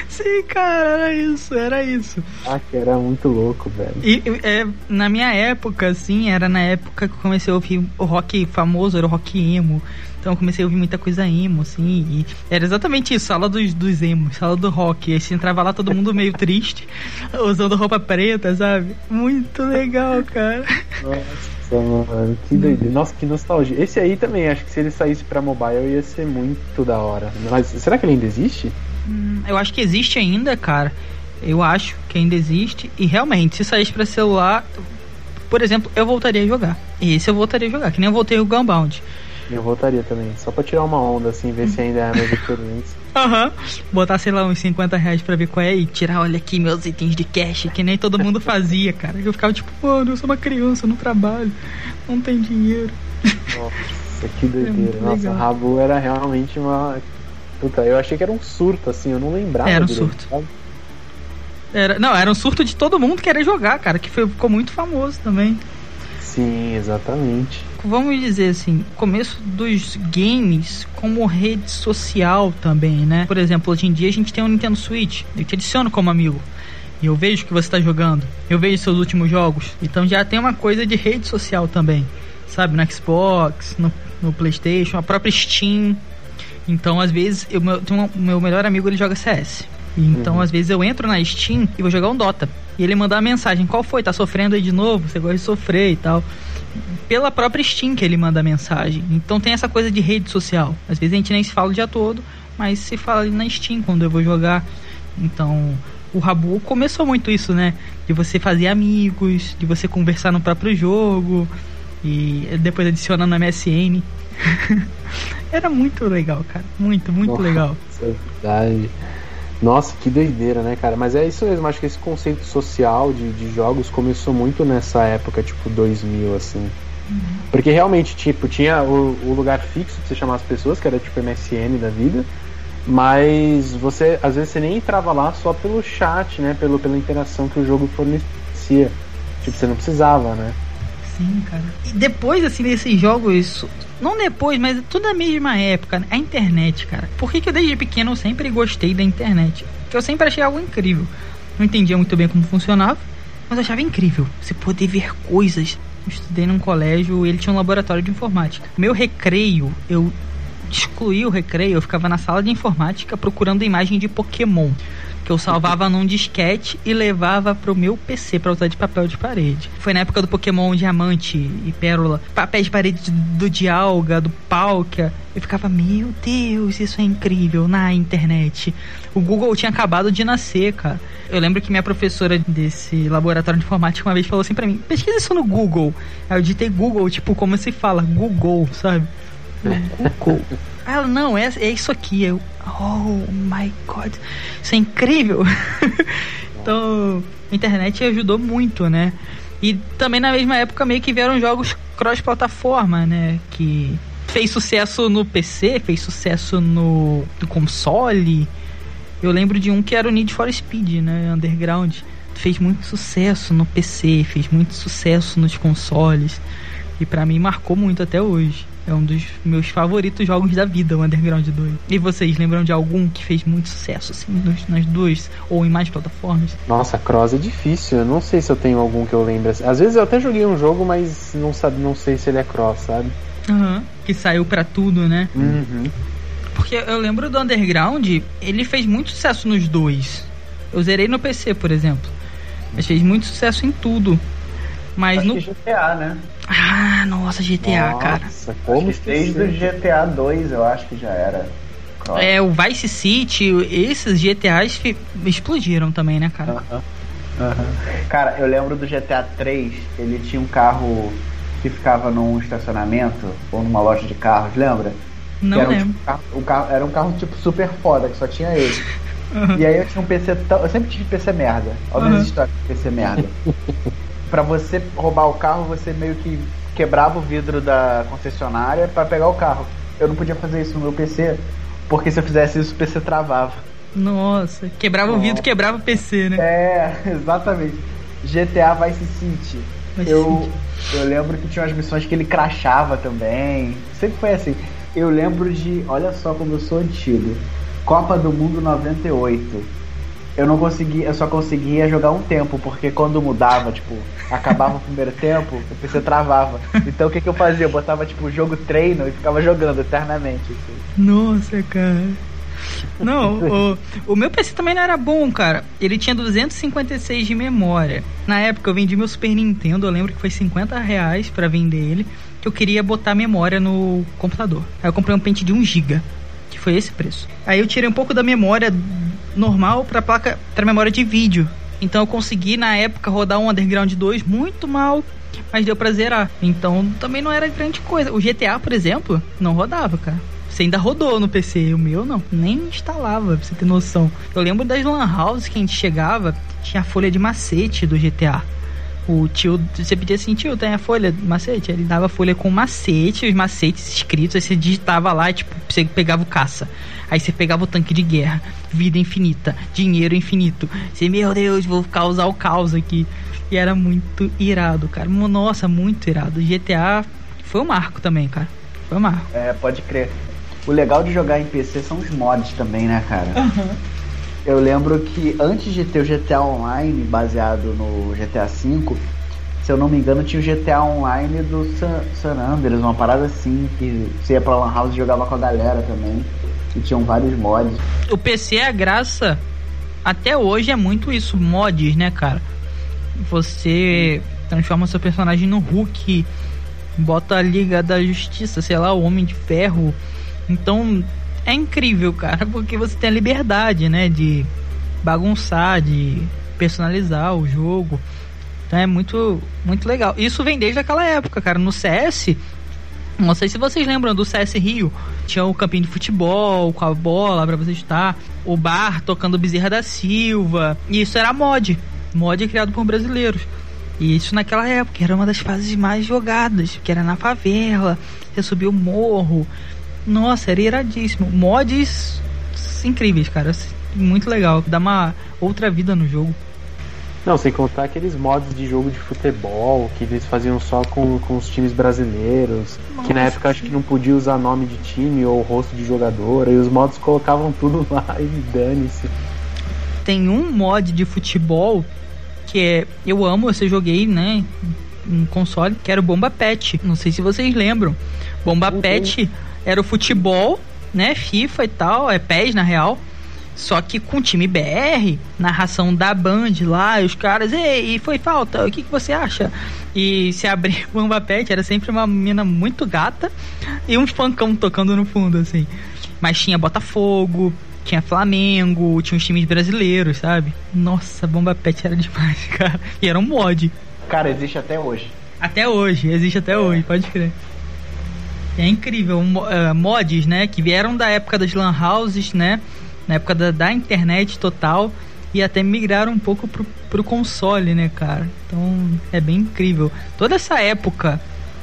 Sim, cara, era isso, era isso. Ah, que era muito louco, velho. E e, é, na minha época, assim, era na época que eu comecei a ouvir o rock famoso, era o rock emo. Então eu comecei a ouvir muita coisa emo, assim, e era exatamente isso, sala dos, dos emos, sala do rock. Aí você entrava lá todo mundo meio triste, [laughs] usando roupa preta, sabe? Muito legal, cara. Nossa, mano, que doideira. Nossa, que nostalgia. Esse aí também, acho que se ele saísse pra mobile ia ser muito da hora. Mas será que ele ainda existe? Hum, Eu acho que existe ainda, cara. Eu acho que ainda existe. E realmente, se saísse pra celular, por exemplo, eu voltaria a jogar. Esse eu voltaria a jogar, que nem eu voltei o Gunbound. Eu voltaria também, só pra tirar uma onda, assim, ver se ainda é a mesma experiência. [laughs] Aham. Botar, sei lá, uns 50 reais pra ver qual é e tirar, olha aqui, meus itens de cash, que nem todo mundo fazia, cara. Eu ficava tipo, mano, eu sou uma criança, eu não trabalho, não tem dinheiro. Nossa, que [laughs] doideira. muito Nossa. Rabu era realmente uma. Puta, eu achei que era um surto, assim, eu não lembrava. Era um direito, surto. sabe? Era, não, era um surto de todo mundo querer jogar, cara, que foi, ficou muito famoso também. Sim, exatamente. Vamos dizer assim, começo dos games como rede social também, né? Por exemplo, hoje em dia a gente tem o Nintendo Switch, eu te adiciono como amigo. E eu vejo que você está jogando, eu vejo seus últimos jogos. Então já tem uma coisa de rede social também, sabe? No Xbox, no, no PlayStation, a própria Steam. Então, às vezes, eu meu, um- meu melhor amigo ele joga CS. Então, às vezes, eu entro na Steam e vou jogar um Dota. E ele mandar uma mensagem: Qual foi? Tá sofrendo aí de novo? Você gosta de sofrer e tal. Pela própria Steam que ele manda mensagem. Então, tem essa coisa de rede social. Às vezes a gente nem se fala o dia todo, mas se fala ali na Steam quando eu vou jogar. Então, o Rabu começou muito isso, né? De você fazer amigos, de você conversar no próprio jogo. E depois adicionando a MSN. [laughs] Era muito legal, cara. Muito, muito Nossa, legal. É verdade. Nossa, que doideira, né, cara? Mas é isso mesmo, acho que esse conceito social de, de jogos começou muito nessa época, tipo 2000, assim. Porque realmente, tipo, tinha o, o lugar fixo pra você chamar as pessoas, que era tipo MSN da vida, mas você, às vezes, você nem entrava lá só pelo chat, né? Pelo, pela interação que o jogo fornecia. Tipo, você não precisava, né? Sim, cara. E depois, assim, desses jogos. Não depois, mas tudo na mesma época. né? A internet, cara. Por que, que eu desde pequeno sempre gostei da internet? Porque eu sempre achei algo incrível. Não entendia muito bem como funcionava, mas achava incrível. Você poder ver coisas. Eu estudei num colégio ele tinha um laboratório de informática. Meu recreio, eu excluí o recreio, eu ficava na sala de informática procurando imagem de Pokémon. Que eu salvava num disquete e levava pro meu PC pra usar de papel de parede. Foi na época do Pokémon Diamante e Pérola. Papéis de parede do Dialga, do Palkia. Eu ficava, meu Deus, isso é incrível na internet. O Google tinha acabado de nascer, cara. Eu lembro que minha professora desse laboratório de informática uma vez falou assim pra mim: pesquisa isso no Google. Aí eu digitei Google, tipo, como se fala? Google, sabe? Eu, Google. Ela, não, é, é isso aqui. Eu, oh my god, isso é incrível. [laughs] então, a internet ajudou muito, né? E também na mesma época meio que vieram jogos cross-plataforma, né? Que fez sucesso no PC, fez sucesso no, no console. Eu lembro de um que era o Need for Speed, né? Underground. Fez muito sucesso no PC, fez muito sucesso nos consoles. E pra mim marcou muito até hoje. É um dos meus favoritos jogos da vida, o Underground 2. E vocês lembram de algum que fez muito sucesso, assim, nos- nas duas ou em mais plataformas? Nossa, Cross é difícil. Eu não sei se eu tenho algum que eu lembro. assim. Às vezes eu até joguei um jogo, mas não, sabe, não sei se ele é Cross, sabe? Aham. Que saiu pra tudo, né? Uhum. porque eu lembro do Underground, ele fez muito sucesso nos dois. Eu zerei no PC, por exemplo. Mas fez muito sucesso em tudo. Mas Acho no. que GTA, né? Ah, nossa, GTA, cara. Nossa, como Acho que desde o? GTA 2 eu acho que já era. Cross. É, o Vice City, esses GTAs explodiram também, né, cara? Aham. Aham. Cara, eu lembro do GTA 3, ele tinha um carro que ficava num estacionamento ou numa loja de carros, lembra? Não era um, lembro. tipo, carro- carro, era um carro tipo super foda, que só tinha ele. [laughs] E aí eu tinha um PC tão. Eu sempre tive PC merda. Olha Uhum. minhas histórias de PC merda. [laughs] pra você roubar o carro, você meio que quebrava o vidro da concessionária pra pegar o carro. Eu não podia fazer isso no meu PC, porque se eu fizesse isso, o PC travava. Nossa, quebrava o Nossa. vidro, quebrava o PC, né? É, [laughs] exatamente. GTA Vice City. Vice eu, eu lembro que tinha umas missões que ele crachava também. Sempre foi assim. Eu lembro de. Olha só como eu sou antigo. Copa do Mundo 98. Eu não conseguia, eu só conseguia jogar um tempo, porque quando mudava, tipo, acabava o primeiro tempo, o PC travava. Então o que, que eu fazia? Eu botava tipo jogo treino e ficava jogando eternamente. assim. Nossa, cara. Não, o, o meu PC também não era bom, cara. Ele tinha 256 de memória. Na época eu vendi meu Super Nintendo, eu lembro que foi 50 reais pra vender ele. Que eu queria botar memória no computador. Aí eu comprei um pente de 1 GB, que foi esse preço. Aí eu tirei um pouco da memória normal pra placa, pra memória de vídeo. Então eu consegui na época rodar um Underground 2 muito mal, mas deu pra zerar. Então também não era grande coisa. O GTA, por exemplo, não rodava, cara. Você ainda rodou no PC, o meu não, nem instalava, pra você ter noção. Eu lembro das lan houses que a gente chegava, tinha a folha de macete do GTA. O tio, você pedia assim, tio, tem a folha de macete? Ele dava a folha com macete, os macetes escritos, aí você digitava lá, tipo, você pegava o caça. Aí você pegava o tanque de guerra, vida infinita, dinheiro infinito. Você, meu Deus, vou causar o caos aqui. E era muito irado, cara. Nossa, muito irado. GTA foi um marco também, cara. Foi um marco. É, pode crer. O legal de jogar em PC são os mods também, né, cara? Eu lembro que antes de ter o GTA Online baseado no GTA V, se eu não me engano, tinha o GTA Online do San, San Andreas, uma parada assim, que você ia pra Lan House e jogava com a galera também. E tinham vários mods. O PC, a graça, até hoje é muito isso, mods, né, cara? Você transforma seu personagem no Hulk, bota a Liga da Justiça, sei lá, o Homem de Ferro. Então, é incrível, cara, porque você tem a liberdade, né, de bagunçar, de personalizar o jogo. Então é muito, muito legal. Isso vem desde aquela época, cara. No CS, não sei se vocês lembram do CS Rio. Tinha o campinho de futebol com a bola pra você estar. O bar tocando Bezerra da Silva. E isso era mod. Mod criado por brasileiros. E isso naquela época era uma das fases mais jogadas. Que era na favela. Você subia o morro. Nossa, era iradíssimo. Mods incríveis, cara. Muito legal. Dá uma outra vida no jogo. Não, sem contar aqueles mods de jogo de futebol que eles faziam só com, com os times brasileiros. que na Nossa, época acho que não podia usar nome de time ou rosto de jogador. E os mods colocavam tudo [laughs] lá e dane-se. tem um mod de futebol que é eu amo, eu joguei, né, um console, que era o Bomba Pet. Não sei se vocês lembram. Bomba Uhum. Pet era o futebol, né, FIFA e tal, é PES na real. Só que com time BR, narração da Band lá, os caras, ei, foi falta, o que, que você acha? E se abrir o [laughs] Bomba Pet, era sempre uma menina muito gata e um funkão tocando no fundo, assim. Mas tinha Botafogo, tinha Flamengo, tinha os times brasileiros, sabe? Nossa, Bomba Pet era demais, [laughs] cara. E era um mod. Cara, existe até hoje. Até hoje, existe até hoje, pode crer. É incrível, eh, mods, né, que vieram da época das lan houses, né, na época da, da internet total e até migraram um pouco pro, pro console, né, cara. Então é bem incrível. Toda essa época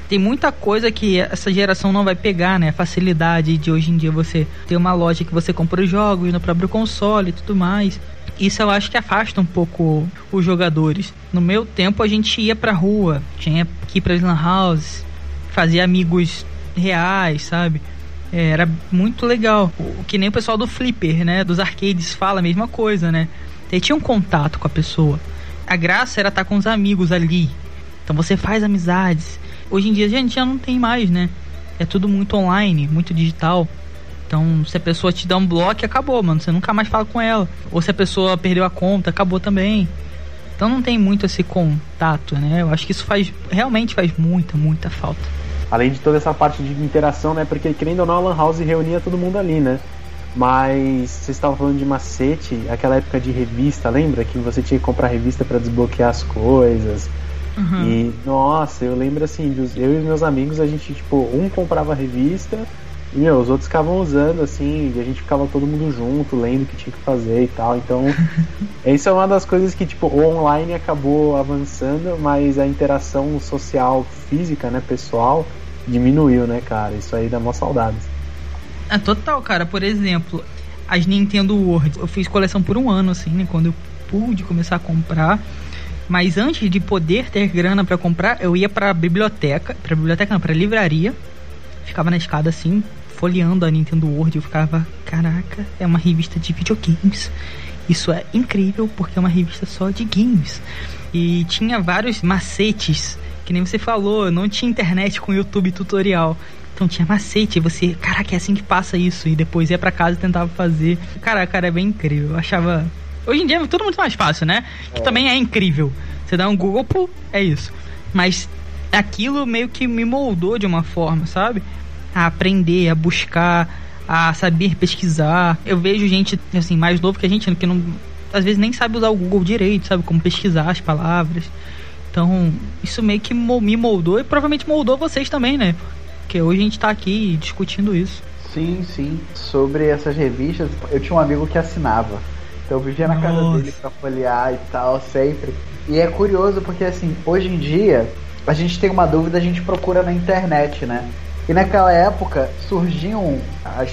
tem muita coisa que essa geração não vai pegar, né? A facilidade de hoje em dia você ter uma loja que você compra os jogos no próprio console e tudo mais. Isso eu acho que afasta um pouco os jogadores. No meu tempo a gente ia pra rua, tinha que ir pras lan house, fazia amigos reais, sabe? É, era muito legal. O que nem o pessoal do Flipper, né? Dos arcades fala a mesma coisa, né? Você tinha um contato com a pessoa. A graça era estar com os amigos ali. Então você faz amizades. Hoje em dia a gente já não tem mais, né? É tudo muito online, muito digital. Então, se a pessoa te dá um bloco, acabou, mano. Você nunca mais fala com ela. Ou se a pessoa perdeu a conta, acabou também. Então não tem muito esse contato, né? Eu acho que isso faz realmente faz muita, muita falta. Além de toda essa parte de interação, né? Porque querendo ou não, a Lan House reunia todo mundo ali, né? Mas vocês estavam falando de macete, aquela época de revista, lembra? Que você tinha que comprar revista para desbloquear as coisas. Uhum. E, nossa, eu lembro assim, eu e meus amigos, a gente, tipo, um comprava a revista e, meu, os outros ficavam usando, assim, e a gente ficava todo mundo junto, lendo o que tinha que fazer e tal. Então, [laughs] isso é uma das coisas que, tipo, o online acabou avançando, mas a interação social física, né, pessoal, diminuiu, né, cara? Isso aí dá mó saudades. É total, cara. Por exemplo, as Nintendo World. Eu fiz coleção por um ano, assim, né? Quando eu pude começar a comprar. Mas antes de poder ter grana para comprar, eu ia pra biblioteca. Pra biblioteca não, pra livraria. Ficava na escada assim, folheando a Nintendo World, eu ficava, caraca, é uma revista de videogames. Isso é incrível porque é uma revista só de games. E tinha vários macetes, que nem você falou, não tinha internet com YouTube tutorial. Então tinha macete, você, caraca, é assim que passa isso. E depois ia para casa e tentava fazer. Caraca, cara, é bem incrível. Eu achava. Hoje em dia é tudo muito mais fácil, né? Que também é incrível. Você dá um Google, pô, é isso. Mas aquilo meio que me moldou de uma forma, sabe? A aprender, a buscar, a saber pesquisar. Eu vejo gente assim mais novo que a gente que não às vezes nem sabe usar o Google direito, sabe como pesquisar as palavras. Então, isso meio que me moldou e provavelmente moldou vocês também, né? Porque hoje a gente tá aqui discutindo isso. Sim, sim. Sobre essas revistas, eu tinha um amigo que assinava. Então eu vivia na Nossa. casa dele pra folhear e tal, sempre. E é curioso porque, assim, hoje em dia, a gente tem uma dúvida, a gente procura na internet, né? E naquela época surgiam as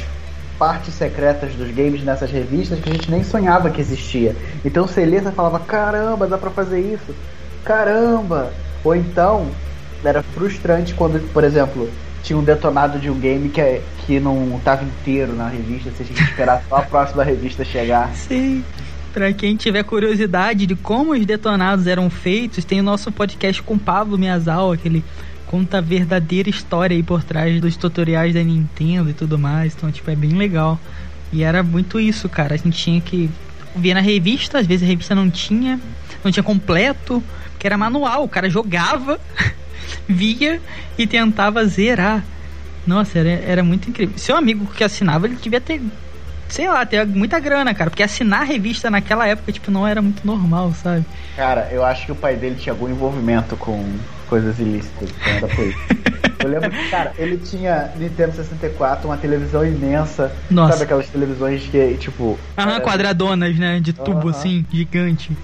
partes secretas dos games nessas revistas que a gente nem sonhava que existia. Então e falava, caramba, dá pra fazer isso. Caramba! Ou então era frustrante quando, por exemplo, tinha um detonado de um game que, que não estava inteiro na revista, você tinha que esperar só a [laughs] próxima revista chegar. Sim. Pra quem tiver curiosidade de como os detonados eram feitos, tem o nosso podcast com Pablo Miyazawa, aquele conta a verdadeira história aí por trás dos tutoriais da Nintendo e tudo mais. Então, tipo, é bem legal. E era muito isso, cara. A gente tinha que ver na revista, às vezes a revista não tinha, não tinha completo, que era manual. O cara jogava, [laughs] via e tentava zerar. Nossa, era, era muito incrível. Seu amigo que assinava, ele devia ter, sei lá, ter muita grana, cara. Porque assinar a revista naquela época, tipo, não era muito normal, sabe? Cara, eu acho que o pai dele tinha algum envolvimento com coisas ilícitas. Então. Eu lembro que, cara, ele tinha Nintendo 64, uma televisão imensa. Nossa. Sabe aquelas televisões que, tipo. Aham, era... quadradonas, né? De tubo, assim, gigante.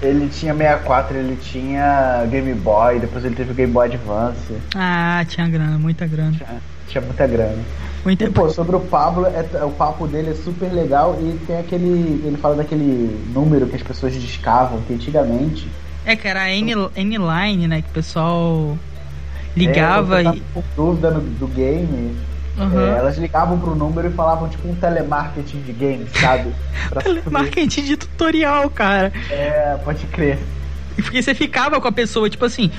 Ele tinha 64, ele tinha Game Boy, depois ele teve o Game Boy Advance. Ah, tinha grana, muita grana. Tinha, tinha muita grana. Muito e, pô, sobre o Pablo, é, o papo dele é super legal e tem aquele. Ele fala daquele número que as pessoas discavam, que antigamente é, que era a N-Line, né? Que o pessoal ligava é, e. Com dúvida no, do game. Uhum. É, elas ligavam pro número e falavam tipo um telemarketing de game, sabe? [laughs] telemarketing de tutorial, cara. É, pode crer. Porque você ficava com a pessoa, tipo assim.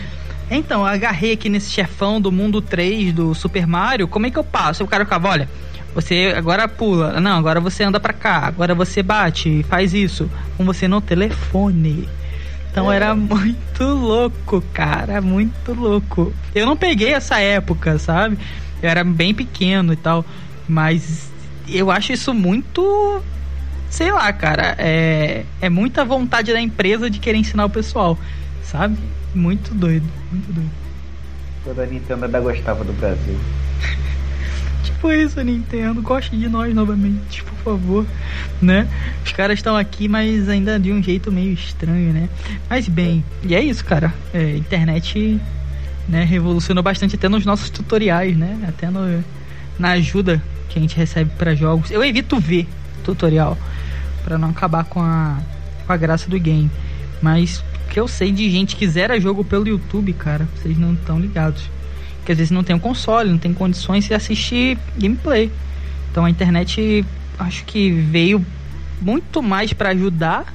Então, eu agarrei aqui nesse chefão do mundo 3 do Super Mario, como é que eu passo? O cara ficava, olha, você agora pula, não, agora você anda pra cá, agora você bate, faz isso, com você no telefone. Então é. era muito louco, cara, muito louco. Eu não peguei essa época, sabe? Eu era bem pequeno e tal, mas eu acho isso muito sei lá, cara, é, é muita vontade da empresa de querer ensinar o pessoal, sabe? Muito doido, muito doido. Toda a Nintendo ainda gostava do Brasil. [laughs] Tipo isso, Nintendo. Goste de nós novamente, por favor. Né? Os caras estão aqui, mas ainda de um jeito meio estranho, né? Mas bem, e é isso, cara. É, internet né, revolucionou bastante até nos nossos tutoriais, né? Até no, na ajuda que a gente recebe para jogos. Eu evito ver tutorial para não acabar com a, com a graça do game. Mas que eu sei de gente que zera jogo pelo YouTube, cara, vocês não estão ligados que às vezes não tem um console, não tem condições de assistir gameplay. Então a internet acho que veio muito mais para ajudar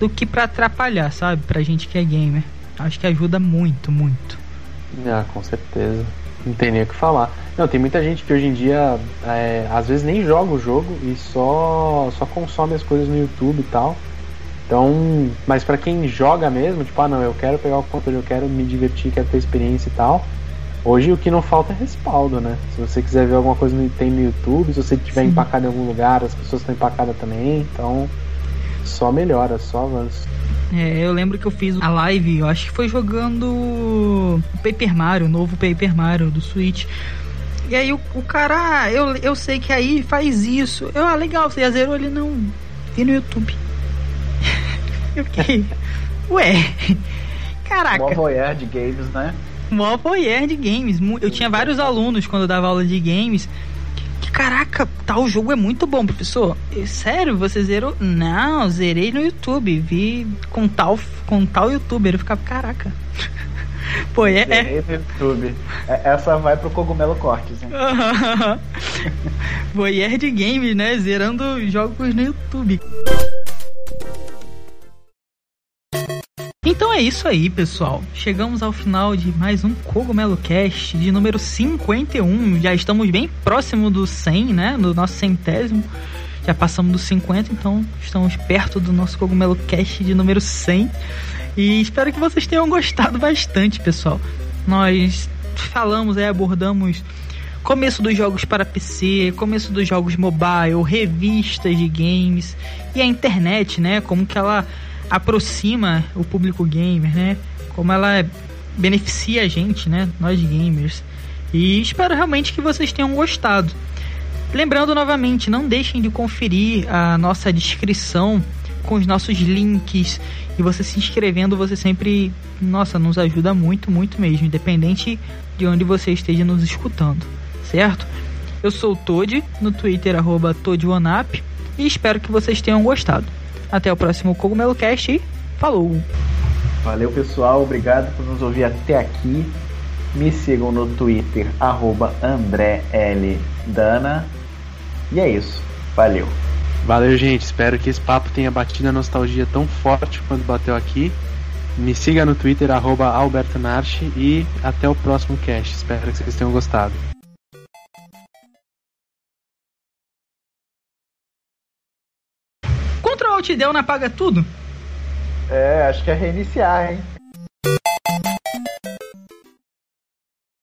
do que para atrapalhar, sabe? Pra gente que é gamer. Acho que ajuda muito, muito. Ah, com certeza. Não tem nem o que falar. Não, tem muita gente que hoje em dia é, às vezes nem joga o jogo e só, só consome as coisas no YouTube e tal. Então, mas para quem joga mesmo, tipo, ah não, eu quero pegar o controle, eu quero me divertir, quero ter experiência e tal. Hoje o que não falta é respaldo, né? Se você quiser ver alguma coisa tem no YouTube, se você estiver empacado em algum lugar, as pessoas estão empacadas também, então só melhora, só avança. É, eu lembro que eu fiz a live, eu acho que foi jogando Paper Mario, o novo Paper Mario do Switch. E aí o, o cara, ah, eu, eu sei que aí faz isso. Eu, ah, legal, você já zerou ele não. Vi no YouTube. [laughs] eu fiquei. Ué. Caraca. Mó voyeur de games, né? Mó voyeur de games. Eu tinha vários alunos quando eu dava aula de games que, caraca, tal jogo é muito bom, professor. Sério, você zerou? Não, zerei no YouTube. Vi com tal, com tal youtuber. Eu ficava, caraca. [laughs] Pô, é. é... no YouTube. É, essa vai pro Cogumelo Cortes, hein? [laughs] Voyeur de games, né? Zerando jogos no YouTube. Então é isso aí, pessoal. Chegamos ao final de mais um Cogumelo Cast de número 51. Já estamos bem próximo do 100, né? Do nosso centésimo. Já passamos dos 50, então estamos perto do nosso Cogumelo Cast de número 100. E espero que vocês tenham gostado bastante, pessoal. Nós falamos, é, abordamos começo dos jogos para PC, começo dos jogos mobile, revistas de games e a internet, né? Como que ela aproxima o público gamer, né? Como ela beneficia a gente, né? Nós gamers. E espero realmente que vocês tenham gostado. Lembrando novamente, não deixem de conferir a nossa descrição com os nossos links e você se inscrevendo, você sempre, nossa, nos ajuda muito, muito mesmo, independente de onde você esteja nos escutando, certo? Eu sou o Toad, no Twitter, arroba e espero que vocês tenham gostado. Até o próximo Cogumelo Cast e falou! Valeu pessoal, obrigado por nos ouvir até aqui. Me sigam no Twitter, arroba André L. Dana. E é isso. Valeu. Valeu, gente. Espero que esse papo tenha batido a nostalgia tão forte quanto bateu aqui. Me siga no Twitter, arroba Alberto Narchi, e até o próximo cast. Espero que vocês tenham gostado. te deu, né? não apaga tudo? É, acho que é reiniciar, hein?